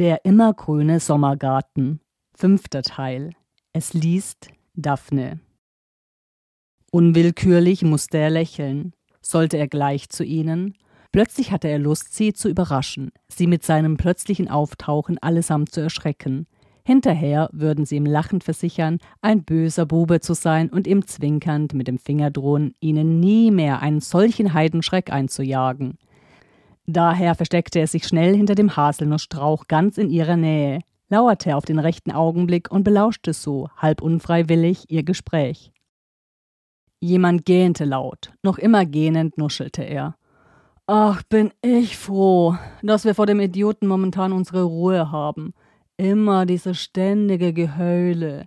Der immergrüne Sommergarten. Fünfter Teil. Es liest Daphne. Unwillkürlich musste er lächeln. Sollte er gleich zu ihnen? Plötzlich hatte er Lust, sie zu überraschen, sie mit seinem plötzlichen Auftauchen allesamt zu erschrecken. Hinterher würden sie ihm lachend versichern, ein böser Bube zu sein und ihm zwinkernd mit dem Finger drohen, ihnen nie mehr einen solchen Heidenschreck einzujagen. Daher versteckte er sich schnell hinter dem Haselnussstrauch ganz in ihrer Nähe, lauerte auf den rechten Augenblick und belauschte so, halb unfreiwillig, ihr Gespräch. Jemand gähnte laut, noch immer gähnend nuschelte er. Ach, bin ich froh, dass wir vor dem Idioten momentan unsere Ruhe haben. Immer diese ständige Geheule.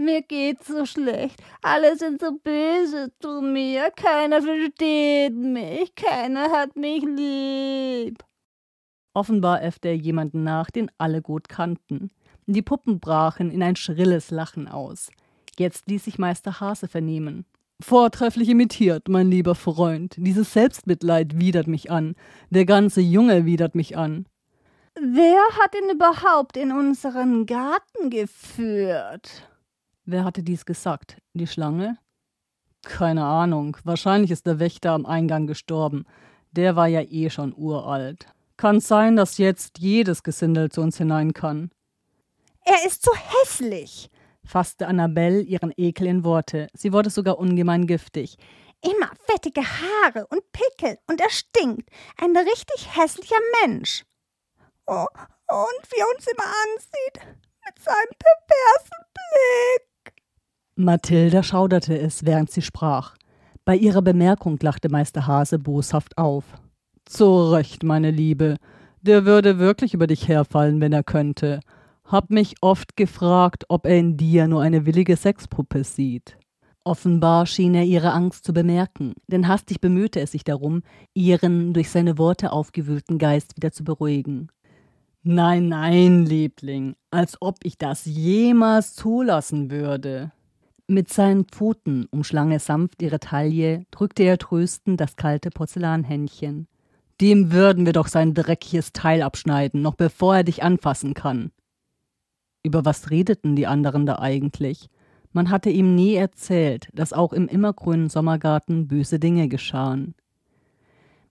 Mir geht's so schlecht. Alle sind so böse zu mir. Keiner versteht mich. Keiner hat mich lieb. Offenbar äffte er jemanden nach, den alle gut kannten. Die Puppen brachen in ein schrilles Lachen aus. Jetzt ließ sich Meister Hase vernehmen. Vortrefflich imitiert, mein lieber Freund. Dieses Selbstmitleid widert mich an. Der ganze Junge widert mich an. Wer hat ihn überhaupt in unseren Garten geführt? Wer hatte dies gesagt? Die Schlange? Keine Ahnung. Wahrscheinlich ist der Wächter am Eingang gestorben. Der war ja eh schon uralt. Kann sein, dass jetzt jedes Gesindel zu uns hinein kann. Er ist so hässlich, fasste Annabelle ihren Ekel in Worte. Sie wurde sogar ungemein giftig. Immer fettige Haare und Pickel und er stinkt. Ein richtig hässlicher Mensch. Oh, und wie er uns immer ansieht, mit seinem perversen Blick. Mathilda schauderte es, während sie sprach. Bei ihrer Bemerkung lachte Meister Hase boshaft auf. Zu Recht, meine Liebe. Der würde wirklich über dich herfallen, wenn er könnte. Hab mich oft gefragt, ob er in dir nur eine willige Sexpuppe sieht. Offenbar schien er ihre Angst zu bemerken, denn hastig bemühte er sich darum, ihren durch seine Worte aufgewühlten Geist wieder zu beruhigen. Nein, nein, Liebling, als ob ich das jemals zulassen würde. Mit seinen Pfoten umschlang er sanft ihre Taille, drückte er tröstend das kalte Porzellanhändchen. Dem würden wir doch sein dreckiges Teil abschneiden, noch bevor er dich anfassen kann. Über was redeten die anderen da eigentlich? Man hatte ihm nie erzählt, dass auch im immergrünen Sommergarten böse Dinge geschahen.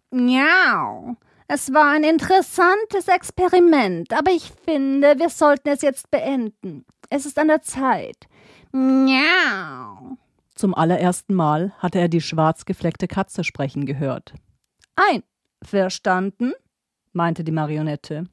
Miau, es war ein interessantes Experiment, aber ich finde, wir sollten es jetzt beenden. Es ist an der Zeit. Miau. Zum allerersten Mal hatte er die schwarz gefleckte Katze sprechen gehört. Ein. Verstanden? meinte die Marionette.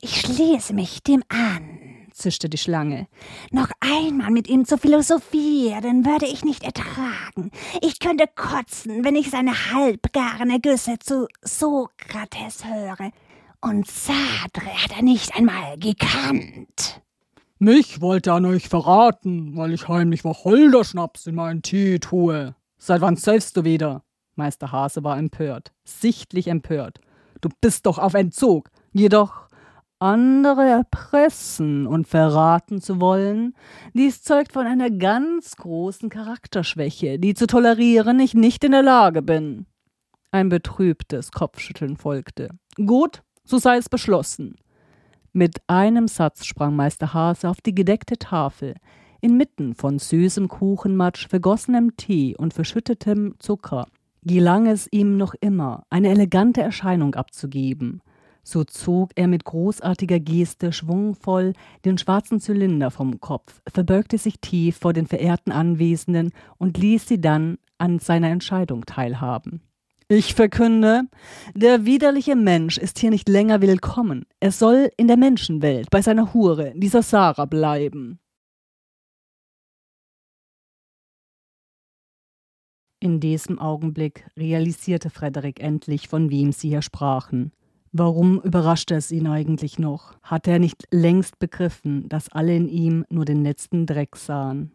Ich schließe mich dem an zischte die Schlange. Noch einmal mit ihm zu philosophieren würde ich nicht ertragen. Ich könnte kotzen, wenn ich seine halbgaren Ergüsse zu Sokrates höre. Und Sadre hat er nicht einmal gekannt. Mich wollte er nicht verraten, weil ich heimlich Wacholderschnaps in meinen Tee tue. Seit wann säufst du wieder? Meister Hase war empört, sichtlich empört. Du bist doch auf Entzug. Jedoch andere erpressen und verraten zu wollen, dies zeugt von einer ganz großen Charakterschwäche, die zu tolerieren ich nicht in der Lage bin. Ein betrübtes Kopfschütteln folgte. Gut, so sei es beschlossen. Mit einem Satz sprang Meister Hase auf die gedeckte Tafel. Inmitten von süßem Kuchenmatsch, vergossenem Tee und verschüttetem Zucker gelang es ihm noch immer, eine elegante Erscheinung abzugeben – so zog er mit großartiger Geste schwungvoll den schwarzen Zylinder vom Kopf, verbeugte sich tief vor den verehrten Anwesenden und ließ sie dann an seiner Entscheidung teilhaben. Ich verkünde, der widerliche Mensch ist hier nicht länger willkommen. Er soll in der Menschenwelt bei seiner Hure, dieser Sarah, bleiben. In diesem Augenblick realisierte Frederik endlich, von wem sie hier sprachen. Warum überraschte es ihn eigentlich noch? Hatte er nicht längst begriffen, dass alle in ihm nur den letzten Dreck sahen?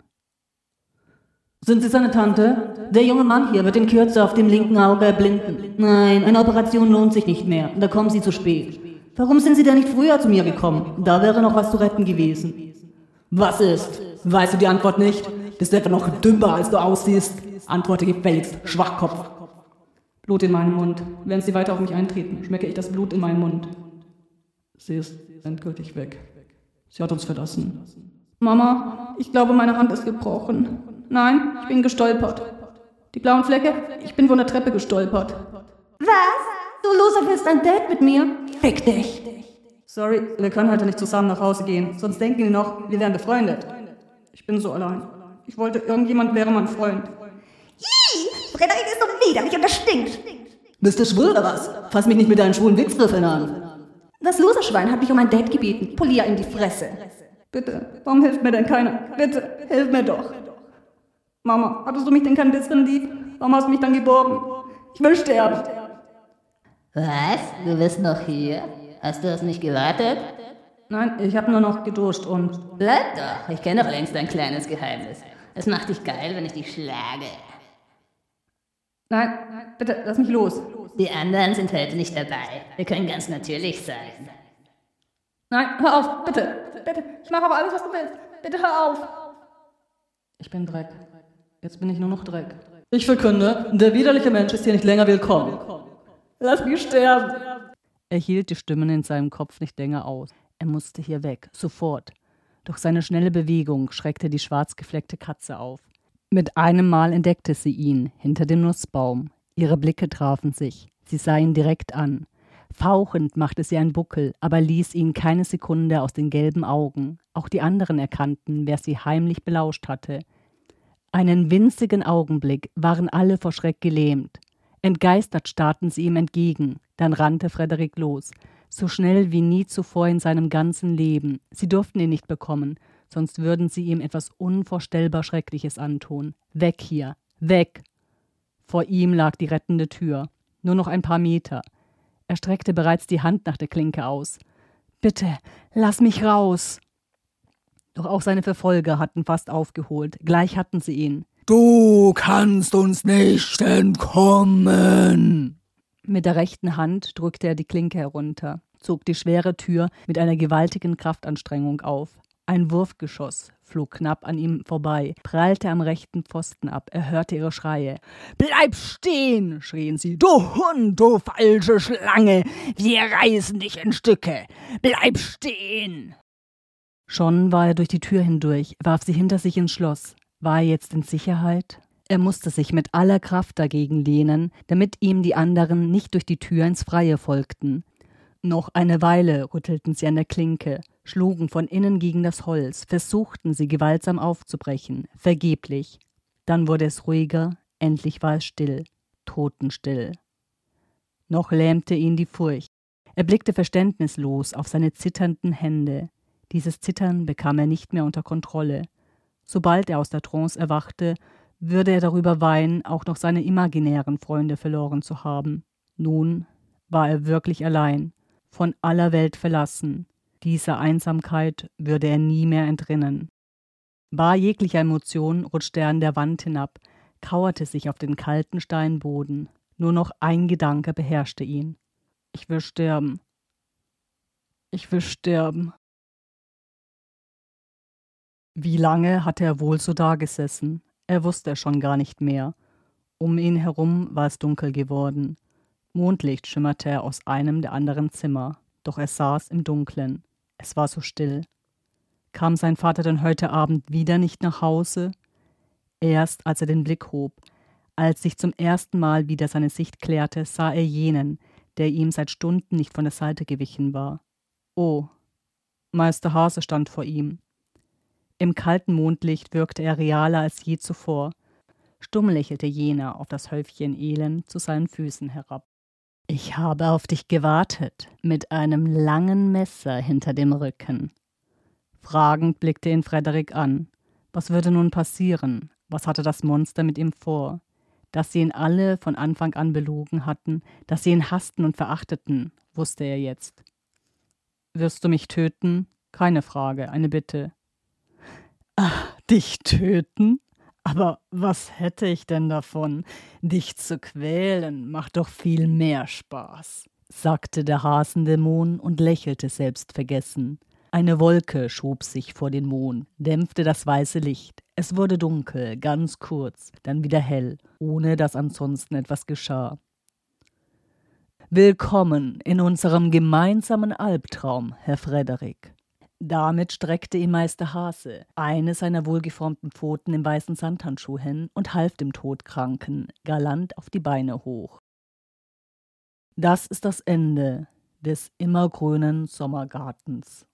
Sind Sie seine Tante? Der junge Mann hier wird in Kürze auf dem linken Auge erblinden. Nein, eine Operation lohnt sich nicht mehr. Da kommen Sie zu spät. Warum sind Sie denn nicht früher zu mir gekommen? Da wäre noch was zu retten gewesen. Was ist? Weißt du die Antwort nicht? Bist du etwa noch dümmer, als du aussiehst? Antworte gefälligst, Schwachkopf. Blut in meinen Mund. Während sie weiter auf mich eintreten, schmecke ich das Blut in meinen Mund. Sie ist endgültig weg. Sie hat uns verlassen. Mama, ich glaube, meine Hand ist gebrochen. Nein, ich bin gestolpert. Die blauen Flecke, ich bin von der Treppe gestolpert. Was? Du Loser willst ein Date mit mir? Fick dich. Sorry, wir können heute nicht zusammen nach Hause gehen, sonst denken die noch, wir wären befreundet. Ich bin so allein. Ich wollte, irgendjemand wäre mein Freund. Ih, Frederik ist so widerlich und das stinkt. Bist du schwul oder was? Fass mich nicht mit deinen schwulen Wichswürfeln an. Das Loserschwein hat mich um ein Date gebeten. Polier ihm die Fresse. Bitte, warum hilft mir denn keiner? Bitte, hilf mir doch. Mama, hattest du mich denn kein bisschen lieb? Warum hast du mich dann geborgen? Ich will sterben. Was? Du bist noch hier? Hast du das nicht gewartet? Nein, ich habe nur noch geduscht und Bleib doch, ich kenne doch längst dein kleines Geheimnis. Es macht dich geil, wenn ich dich schlage. Nein, bitte, lass mich los. Die anderen sind heute nicht dabei. Wir können ganz natürlich sein. Nein, hör auf, bitte, bitte. Ich mache aber alles, was du willst. Bitte hör auf. Ich bin Dreck. Jetzt bin ich nur noch Dreck. Ich verkünde, der widerliche Mensch ist hier nicht länger willkommen. Lass mich sterben. Er hielt die Stimmen in seinem Kopf nicht länger aus. Er musste hier weg, sofort. Durch seine schnelle Bewegung schreckte die schwarz gefleckte Katze auf. Mit einem Mal entdeckte sie ihn hinter dem Nussbaum. Ihre Blicke trafen sich. Sie sah ihn direkt an. Fauchend machte sie einen Buckel, aber ließ ihn keine Sekunde aus den gelben Augen. Auch die anderen erkannten, wer sie heimlich belauscht hatte. Einen winzigen Augenblick waren alle vor Schreck gelähmt. Entgeistert starrten sie ihm entgegen. Dann rannte Frederik los, so schnell wie nie zuvor in seinem ganzen Leben. Sie durften ihn nicht bekommen, sonst würden sie ihm etwas unvorstellbar Schreckliches antun. Weg hier, weg! Vor ihm lag die rettende Tür. Nur noch ein paar Meter. Er streckte bereits die Hand nach der Klinke aus. Bitte, lass mich raus! Doch auch seine Verfolger hatten fast aufgeholt. Gleich hatten sie ihn. Du kannst uns nicht entkommen. Mit der rechten Hand drückte er die Klinke herunter, zog die schwere Tür mit einer gewaltigen Kraftanstrengung auf. Ein Wurfgeschoss flog knapp an ihm vorbei, prallte am rechten Pfosten ab. Er hörte ihre Schreie. Bleib stehen, schrien sie. Du Hund, du falsche Schlange. Wir reißen dich in Stücke. Bleib stehen. Schon war er durch die Tür hindurch, warf sie hinter sich ins Schloss. War er jetzt in Sicherheit? Er musste sich mit aller Kraft dagegen lehnen, damit ihm die anderen nicht durch die Tür ins Freie folgten. Noch eine Weile rüttelten sie an der Klinke, schlugen von innen gegen das Holz, versuchten sie gewaltsam aufzubrechen, vergeblich. Dann wurde es ruhiger, endlich war es still, totenstill. Noch lähmte ihn die Furcht. Er blickte verständnislos auf seine zitternden Hände. Dieses Zittern bekam er nicht mehr unter Kontrolle. Sobald er aus der Trance erwachte, würde er darüber weinen, auch noch seine imaginären Freunde verloren zu haben. Nun war er wirklich allein, von aller Welt verlassen. Dieser Einsamkeit würde er nie mehr entrinnen. Bar jeglicher Emotion rutschte er an der Wand hinab, kauerte sich auf den kalten Steinboden. Nur noch ein Gedanke beherrschte ihn. Ich will sterben. Ich will sterben. Wie lange hatte er wohl so dagesessen? Er wusste schon gar nicht mehr. Um ihn herum war es dunkel geworden. Mondlicht schimmerte aus einem der anderen Zimmer, doch er saß im Dunklen. Es war so still. Kam sein Vater denn heute Abend wieder nicht nach Hause? Erst als er den Blick hob, als sich zum ersten Mal wieder seine Sicht klärte, sah er jenen, der ihm seit Stunden nicht von der Seite gewichen war. Oh, Meister Hase stand vor ihm. Im kalten Mondlicht wirkte er realer als je zuvor. Stumm lächelte jener auf das Häufchen Elend zu seinen Füßen herab. Ich habe auf dich gewartet, mit einem langen Messer hinter dem Rücken. Fragend blickte ihn Frederik an. Was würde nun passieren? Was hatte das Monster mit ihm vor? Dass sie ihn alle von Anfang an belogen hatten, dass sie ihn hassten und verachteten, wusste er jetzt. Wirst du mich töten? Keine Frage, eine Bitte. Ach, dich töten? Aber was hätte ich denn davon? Dich zu quälen macht doch viel mehr Spaß, sagte der Hasendämon und lächelte selbstvergessen. Eine Wolke schob sich vor den Mond, dämpfte das weiße Licht. Es wurde dunkel, ganz kurz, dann wieder hell, ohne dass ansonsten etwas geschah. Willkommen in unserem gemeinsamen Albtraum, Herr Frederik. Damit streckte ihm Meister Hase eine seiner wohlgeformten Pfoten im weißen Sandhandschuh hin und half dem Todkranken galant auf die Beine hoch. Das ist das Ende des immergrünen Sommergartens.